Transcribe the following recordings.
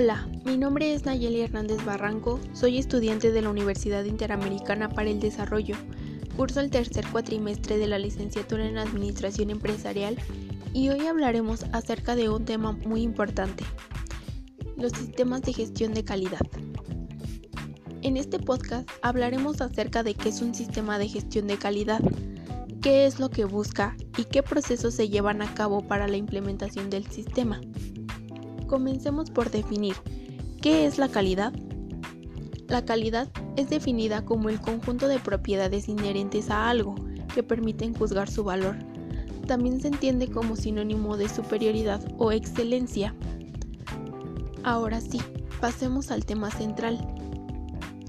Hola, mi nombre es Nayeli Hernández Barranco, soy estudiante de la Universidad Interamericana para el Desarrollo. Curso el tercer cuatrimestre de la licenciatura en Administración Empresarial y hoy hablaremos acerca de un tema muy importante, los sistemas de gestión de calidad. En este podcast hablaremos acerca de qué es un sistema de gestión de calidad, qué es lo que busca y qué procesos se llevan a cabo para la implementación del sistema. Comencemos por definir qué es la calidad. La calidad es definida como el conjunto de propiedades inherentes a algo que permiten juzgar su valor. También se entiende como sinónimo de superioridad o excelencia. Ahora sí, pasemos al tema central.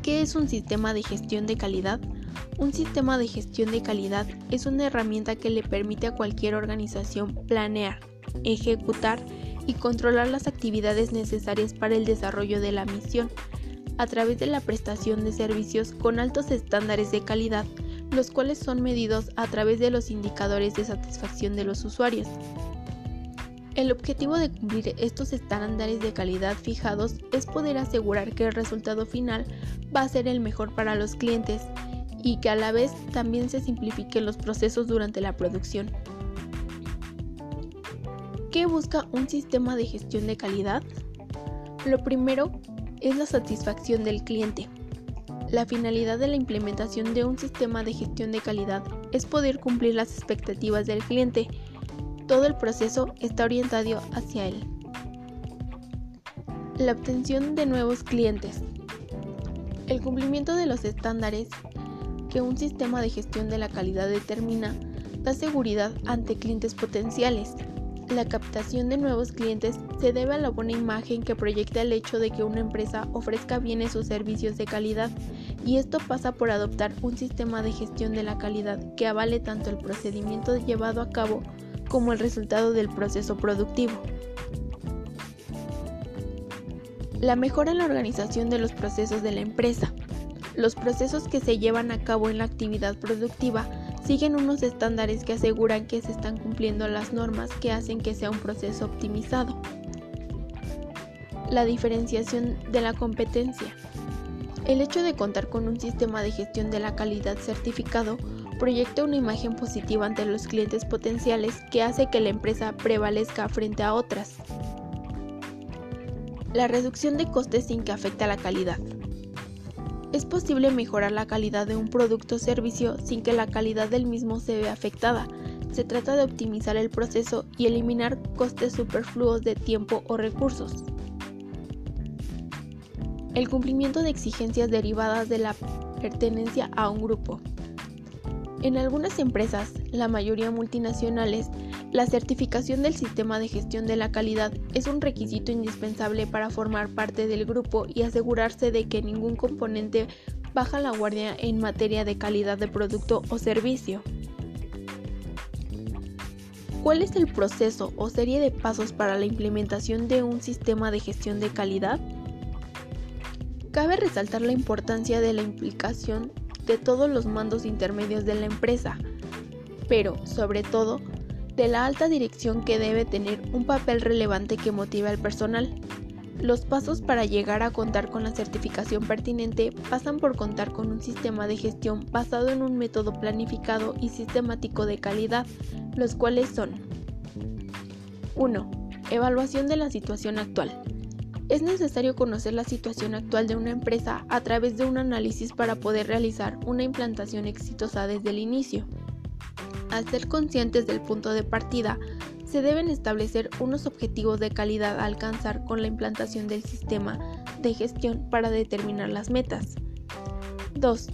¿Qué es un sistema de gestión de calidad? Un sistema de gestión de calidad es una herramienta que le permite a cualquier organización planear, ejecutar y controlar las actividades necesarias para el desarrollo de la misión, a través de la prestación de servicios con altos estándares de calidad, los cuales son medidos a través de los indicadores de satisfacción de los usuarios. El objetivo de cumplir estos estándares de calidad fijados es poder asegurar que el resultado final va a ser el mejor para los clientes y que a la vez también se simplifiquen los procesos durante la producción. ¿Qué busca un sistema de gestión de calidad? Lo primero es la satisfacción del cliente. La finalidad de la implementación de un sistema de gestión de calidad es poder cumplir las expectativas del cliente. Todo el proceso está orientado hacia él. La obtención de nuevos clientes. El cumplimiento de los estándares que un sistema de gestión de la calidad determina da seguridad ante clientes potenciales, la captación de nuevos clientes se debe a la buena imagen que proyecta el hecho de que una empresa ofrezca bienes o servicios de calidad, y esto pasa por adoptar un sistema de gestión de la calidad que avale tanto el procedimiento llevado a cabo como el resultado del proceso productivo. La mejora en la organización de los procesos de la empresa. Los procesos que se llevan a cabo en la actividad productiva siguen unos estándares que aseguran que se están cumpliendo las normas que hacen que sea un proceso optimizado. La diferenciación de la competencia. El hecho de contar con un sistema de gestión de la calidad certificado proyecta una imagen positiva ante los clientes potenciales que hace que la empresa prevalezca frente a otras. La reducción de costes sin que afecte a la calidad. Es posible mejorar la calidad de un producto o servicio sin que la calidad del mismo se vea afectada. Se trata de optimizar el proceso y eliminar costes superfluos de tiempo o recursos. El cumplimiento de exigencias derivadas de la pertenencia a un grupo. En algunas empresas, la mayoría multinacionales, la certificación del sistema de gestión de la calidad es un requisito indispensable para formar parte del grupo y asegurarse de que ningún componente baja la guardia en materia de calidad de producto o servicio. ¿Cuál es el proceso o serie de pasos para la implementación de un sistema de gestión de calidad? Cabe resaltar la importancia de la implicación de todos los mandos intermedios de la empresa, pero sobre todo de la alta dirección que debe tener un papel relevante que motive al personal. Los pasos para llegar a contar con la certificación pertinente pasan por contar con un sistema de gestión basado en un método planificado y sistemático de calidad, los cuales son 1. Evaluación de la situación actual. Es necesario conocer la situación actual de una empresa a través de un análisis para poder realizar una implantación exitosa desde el inicio. Al ser conscientes del punto de partida, se deben establecer unos objetivos de calidad a alcanzar con la implantación del sistema de gestión para determinar las metas. 2.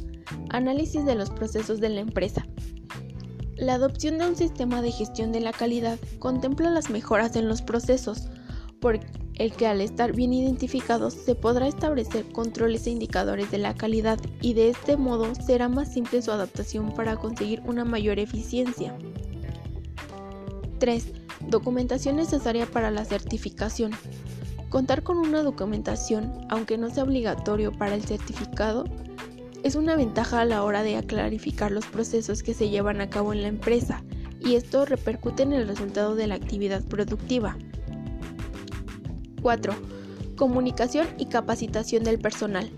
Análisis de los procesos de la empresa. La adopción de un sistema de gestión de la calidad contempla las mejoras en los procesos, el que al estar bien identificados se podrá establecer controles e indicadores de la calidad y de este modo será más simple su adaptación para conseguir una mayor eficiencia. 3. Documentación necesaria para la certificación. Contar con una documentación, aunque no sea obligatorio para el certificado, es una ventaja a la hora de clarificar los procesos que se llevan a cabo en la empresa y esto repercute en el resultado de la actividad productiva. 4. Comunicación y capacitación del personal.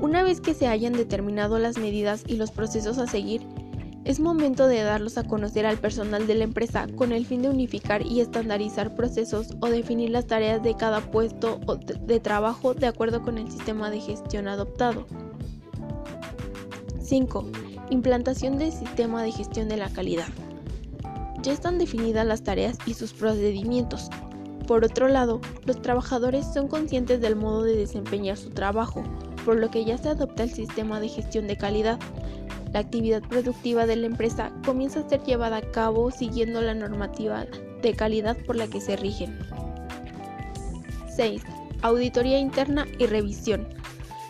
Una vez que se hayan determinado las medidas y los procesos a seguir, es momento de darlos a conocer al personal de la empresa con el fin de unificar y estandarizar procesos o definir las tareas de cada puesto de trabajo de acuerdo con el sistema de gestión adoptado. 5. Implantación del sistema de gestión de la calidad. Ya están definidas las tareas y sus procedimientos. Por otro lado, los trabajadores son conscientes del modo de desempeñar su trabajo, por lo que ya se adopta el sistema de gestión de calidad la actividad productiva de la empresa comienza a ser llevada a cabo siguiendo la normativa de calidad por la que se rigen. 6. Auditoría interna y revisión.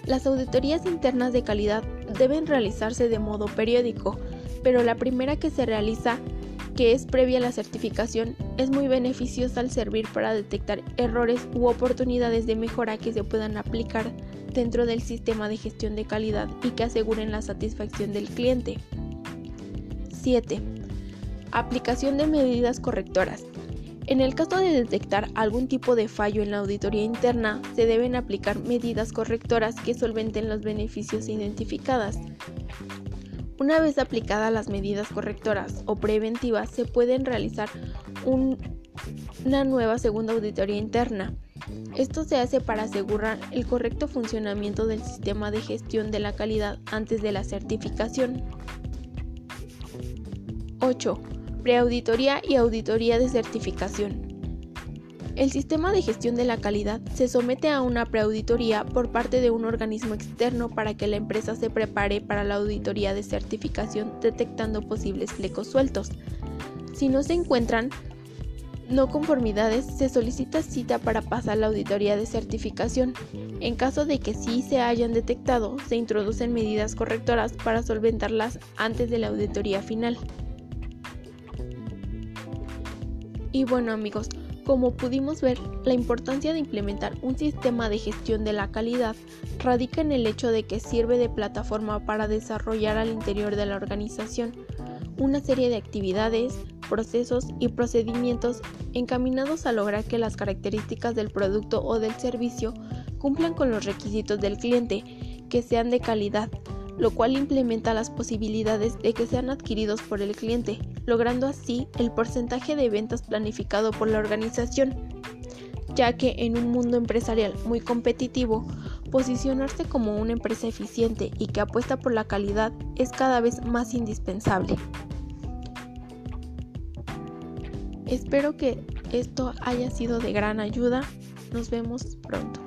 Las auditorías internas de calidad deben realizarse de modo periódico, pero la primera que se realiza, que es previa a la certificación, es muy beneficiosa al servir para detectar errores u oportunidades de mejora que se puedan aplicar dentro del sistema de gestión de calidad y que aseguren la satisfacción del cliente. 7. Aplicación de medidas correctoras. En el caso de detectar algún tipo de fallo en la auditoría interna, se deben aplicar medidas correctoras que solventen los beneficios identificadas. Una vez aplicadas las medidas correctoras o preventivas, se pueden realizar una nueva segunda auditoría interna. Esto se hace para asegurar el correcto funcionamiento del sistema de gestión de la calidad antes de la certificación. 8. Preauditoría y auditoría de certificación. El sistema de gestión de la calidad se somete a una preauditoría por parte de un organismo externo para que la empresa se prepare para la auditoría de certificación detectando posibles flecos sueltos. Si no se encuentran, no conformidades, se solicita cita para pasar la auditoría de certificación. En caso de que sí se hayan detectado, se introducen medidas correctoras para solventarlas antes de la auditoría final. Y bueno amigos, como pudimos ver, la importancia de implementar un sistema de gestión de la calidad radica en el hecho de que sirve de plataforma para desarrollar al interior de la organización una serie de actividades, procesos y procedimientos encaminados a lograr que las características del producto o del servicio cumplan con los requisitos del cliente, que sean de calidad, lo cual implementa las posibilidades de que sean adquiridos por el cliente, logrando así el porcentaje de ventas planificado por la organización, ya que en un mundo empresarial muy competitivo, posicionarse como una empresa eficiente y que apuesta por la calidad es cada vez más indispensable. Espero que esto haya sido de gran ayuda. Nos vemos pronto.